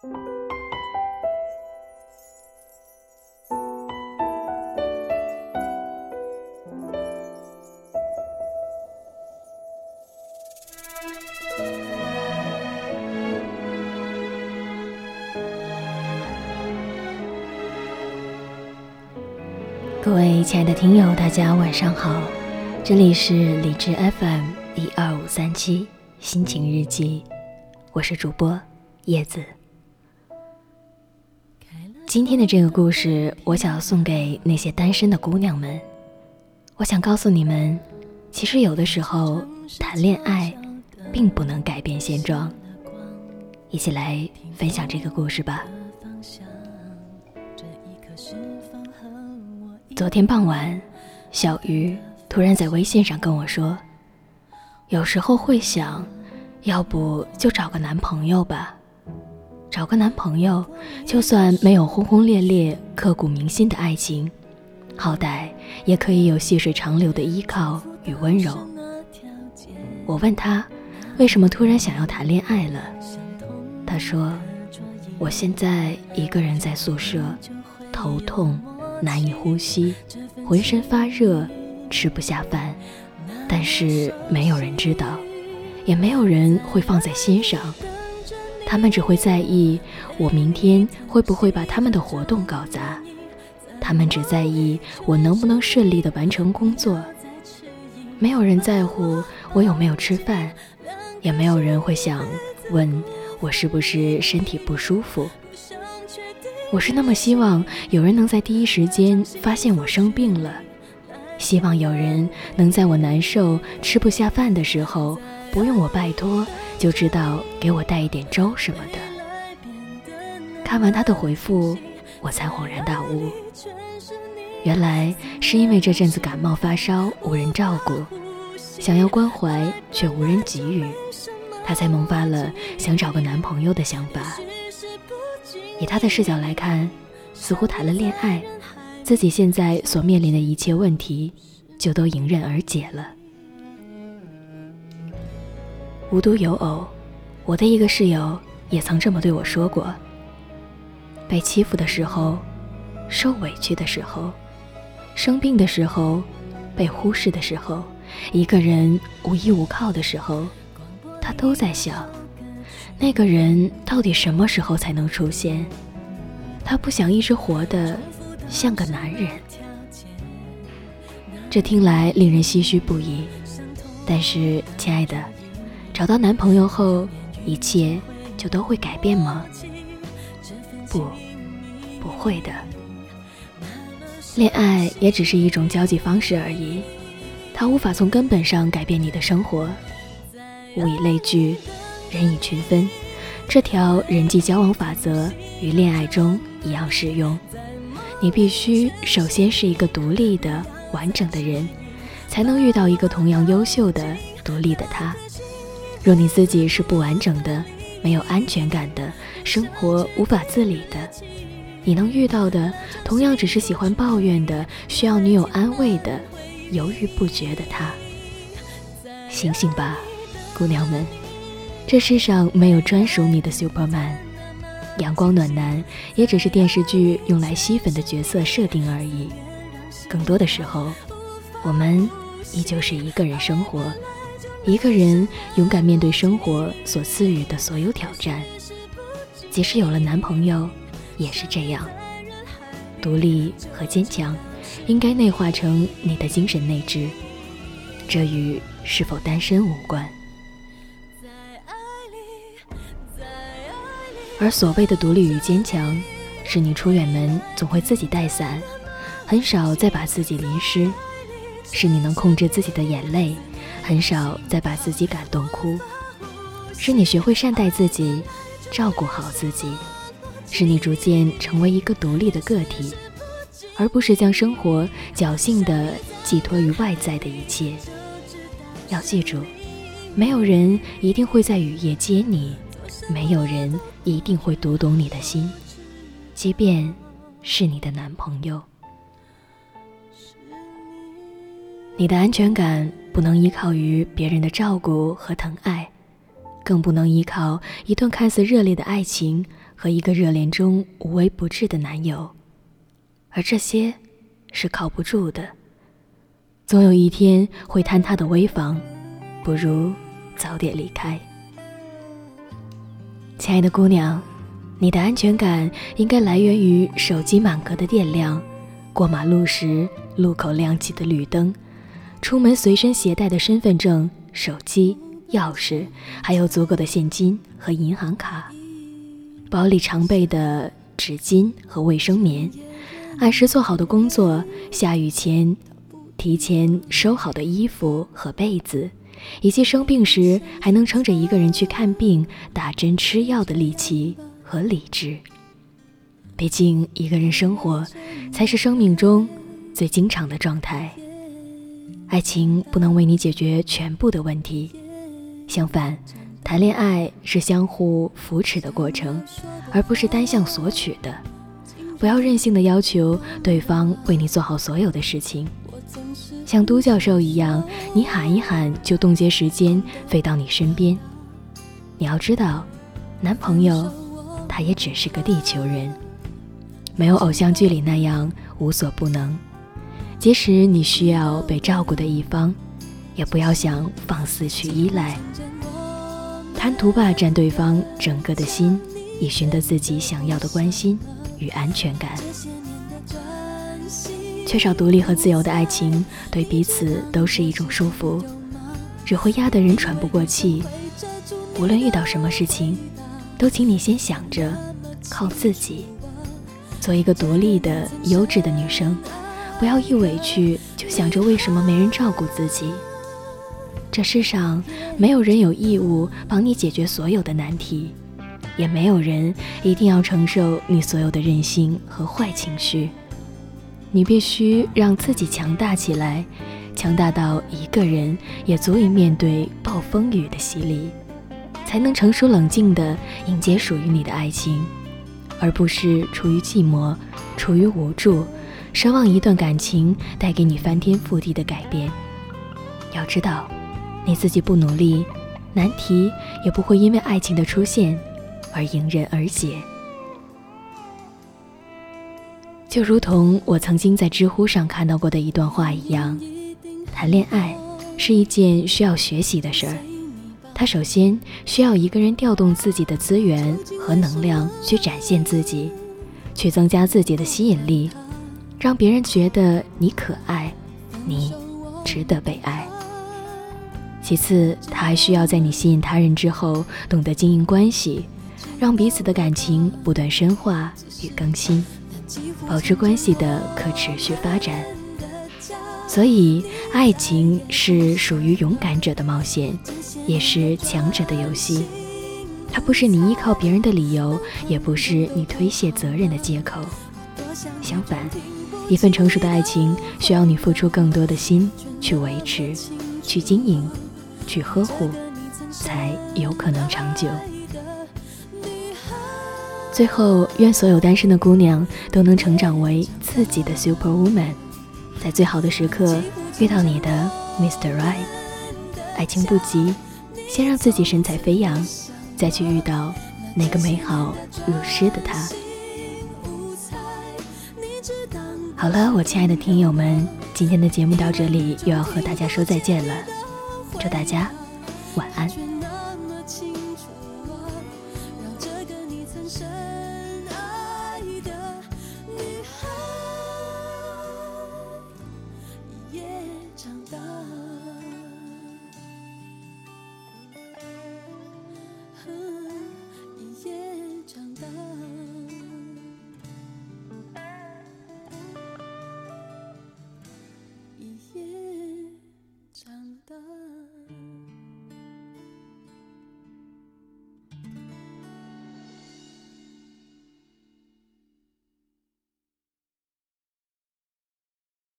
各位亲爱的听友，大家晚上好，这里是理智 FM 一二五三七心情日记，我是主播叶子。今天的这个故事，我想要送给那些单身的姑娘们。我想告诉你们，其实有的时候谈恋爱并不能改变现状。一起来分享这个故事吧。昨天傍晚，小鱼突然在微信上跟我说：“有时候会想，要不就找个男朋友吧。找个男朋友，就算没有轰轰烈烈、刻骨铭心的爱情，好歹也可以有细水长流的依靠与温柔。”我问他，为什么突然想要谈恋爱了？他说：“我现在一个人在宿舍，头痛。”难以呼吸，浑身发热，吃不下饭，但是没有人知道，也没有人会放在心上。他们只会在意我明天会不会把他们的活动搞砸，他们只在意我能不能顺利的完成工作。没有人在乎我有没有吃饭，也没有人会想问我是不是身体不舒服。我是那么希望有人能在第一时间发现我生病了，希望有人能在我难受、吃不下饭的时候，不用我拜托就知道给我带一点粥什么的。看完他的回复，我才恍然大悟，原来是因为这阵子感冒发烧无人照顾，想要关怀却无人给予，他才萌发了想找个男朋友的想法。以他的视角来看，似乎谈了恋爱，自己现在所面临的一切问题就都迎刃而解了。无独有偶，我的一个室友也曾这么对我说过：被欺负的时候，受委屈的时候，生病的时候，被忽视的时候，一个人无依无靠的时候，他都在想。那个人到底什么时候才能出现？他不想一直活得像个男人。这听来令人唏嘘不已。但是，亲爱的，找到男朋友后，一切就都会改变吗？不，不会的。恋爱也只是一种交际方式而已，它无法从根本上改变你的生活。物以类聚。人以群分，这条人际交往法则与恋爱中一样适用。你必须首先是一个独立的、完整的人，才能遇到一个同样优秀的、独立的他。若你自己是不完整的、没有安全感的、生活无法自理的，你能遇到的同样只是喜欢抱怨的、需要女友安慰的、犹豫不决的他。醒醒吧，姑娘们！这世上没有专属你的 Superman，阳光暖男也只是电视剧用来吸粉的角色设定而已。更多的时候，我们依旧是一个人生活，一个人勇敢面对生活所赐予的所有挑战。即使有了男朋友，也是这样。独立和坚强，应该内化成你的精神内质，这与是否单身无关。而所谓的独立与坚强，是你出远门总会自己带伞，很少再把自己淋湿；是你能控制自己的眼泪，很少再把自己感动哭；是你学会善待自己，照顾好自己；是你逐渐成为一个独立的个体，而不是将生活侥幸地寄托于外在的一切。要记住，没有人一定会在雨夜接你。没有人一定会读懂你的心，即便是你的男朋友。你的安全感不能依靠于别人的照顾和疼爱，更不能依靠一段看似热烈的爱情和一个热恋中无微不至的男友，而这些是靠不住的。总有一天会坍塌的危房，不如早点离开。亲爱的姑娘，你的安全感应该来源于手机满格的电量，过马路时路口亮起的绿灯，出门随身携带的身份证、手机、钥匙，还有足够的现金和银行卡，包里常备的纸巾和卫生棉，按时做好的工作，下雨前。提前收好的衣服和被子，以及生病时还能撑着一个人去看病、打针、吃药的力气和理智。毕竟，一个人生活才是生命中最经常的状态。爱情不能为你解决全部的问题，相反，谈恋爱是相互扶持的过程，而不是单向索取的。不要任性的要求对方为你做好所有的事情。像都教授一样，你喊一喊就冻结时间飞到你身边。你要知道，男朋友他也只是个地球人，没有偶像剧里那样无所不能。即使你需要被照顾的一方，也不要想放肆去依赖，贪图霸占对方整个的心，以寻得自己想要的关心与安全感。缺少独立和自由的爱情，对彼此都是一种束缚，只会压得人喘不过气。无论遇到什么事情，都请你先想着靠自己，做一个独立的、优质的女生，不要一委屈就想着为什么没人照顾自己。这世上没有人有义务帮你解决所有的难题，也没有人一定要承受你所有的任性和坏情绪。你必须让自己强大起来，强大到一个人也足以面对暴风雨的洗礼，才能成熟冷静地迎接属于你的爱情，而不是处于寂寞、处于无助、奢望一段感情带给你翻天覆地的改变。要知道，你自己不努力，难题也不会因为爱情的出现而迎刃而解。就如同我曾经在知乎上看到过的一段话一样，谈恋爱是一件需要学习的事儿。他首先需要一个人调动自己的资源和能量去展现自己，去增加自己的吸引力，让别人觉得你可爱，你值得被爱。其次，他还需要在你吸引他人之后，懂得经营关系，让彼此的感情不断深化与更新。保持关系的可持续发展，所以爱情是属于勇敢者的冒险，也是强者的游戏。它不是你依靠别人的理由，也不是你推卸责任的借口。相反，一份成熟的爱情需要你付出更多的心去维持、去经营、去呵护，才有可能长久。最后，愿所有单身的姑娘都能成长为自己的 super woman，在最好的时刻遇到你的 Mr. Right。爱情不急，先让自己神采飞扬，再去遇到那个美好如诗的他。好了我亲爱的听友们今天的节目到这里又要和大家说再见了。祝大家晚安。却那么清楚让这个你曾深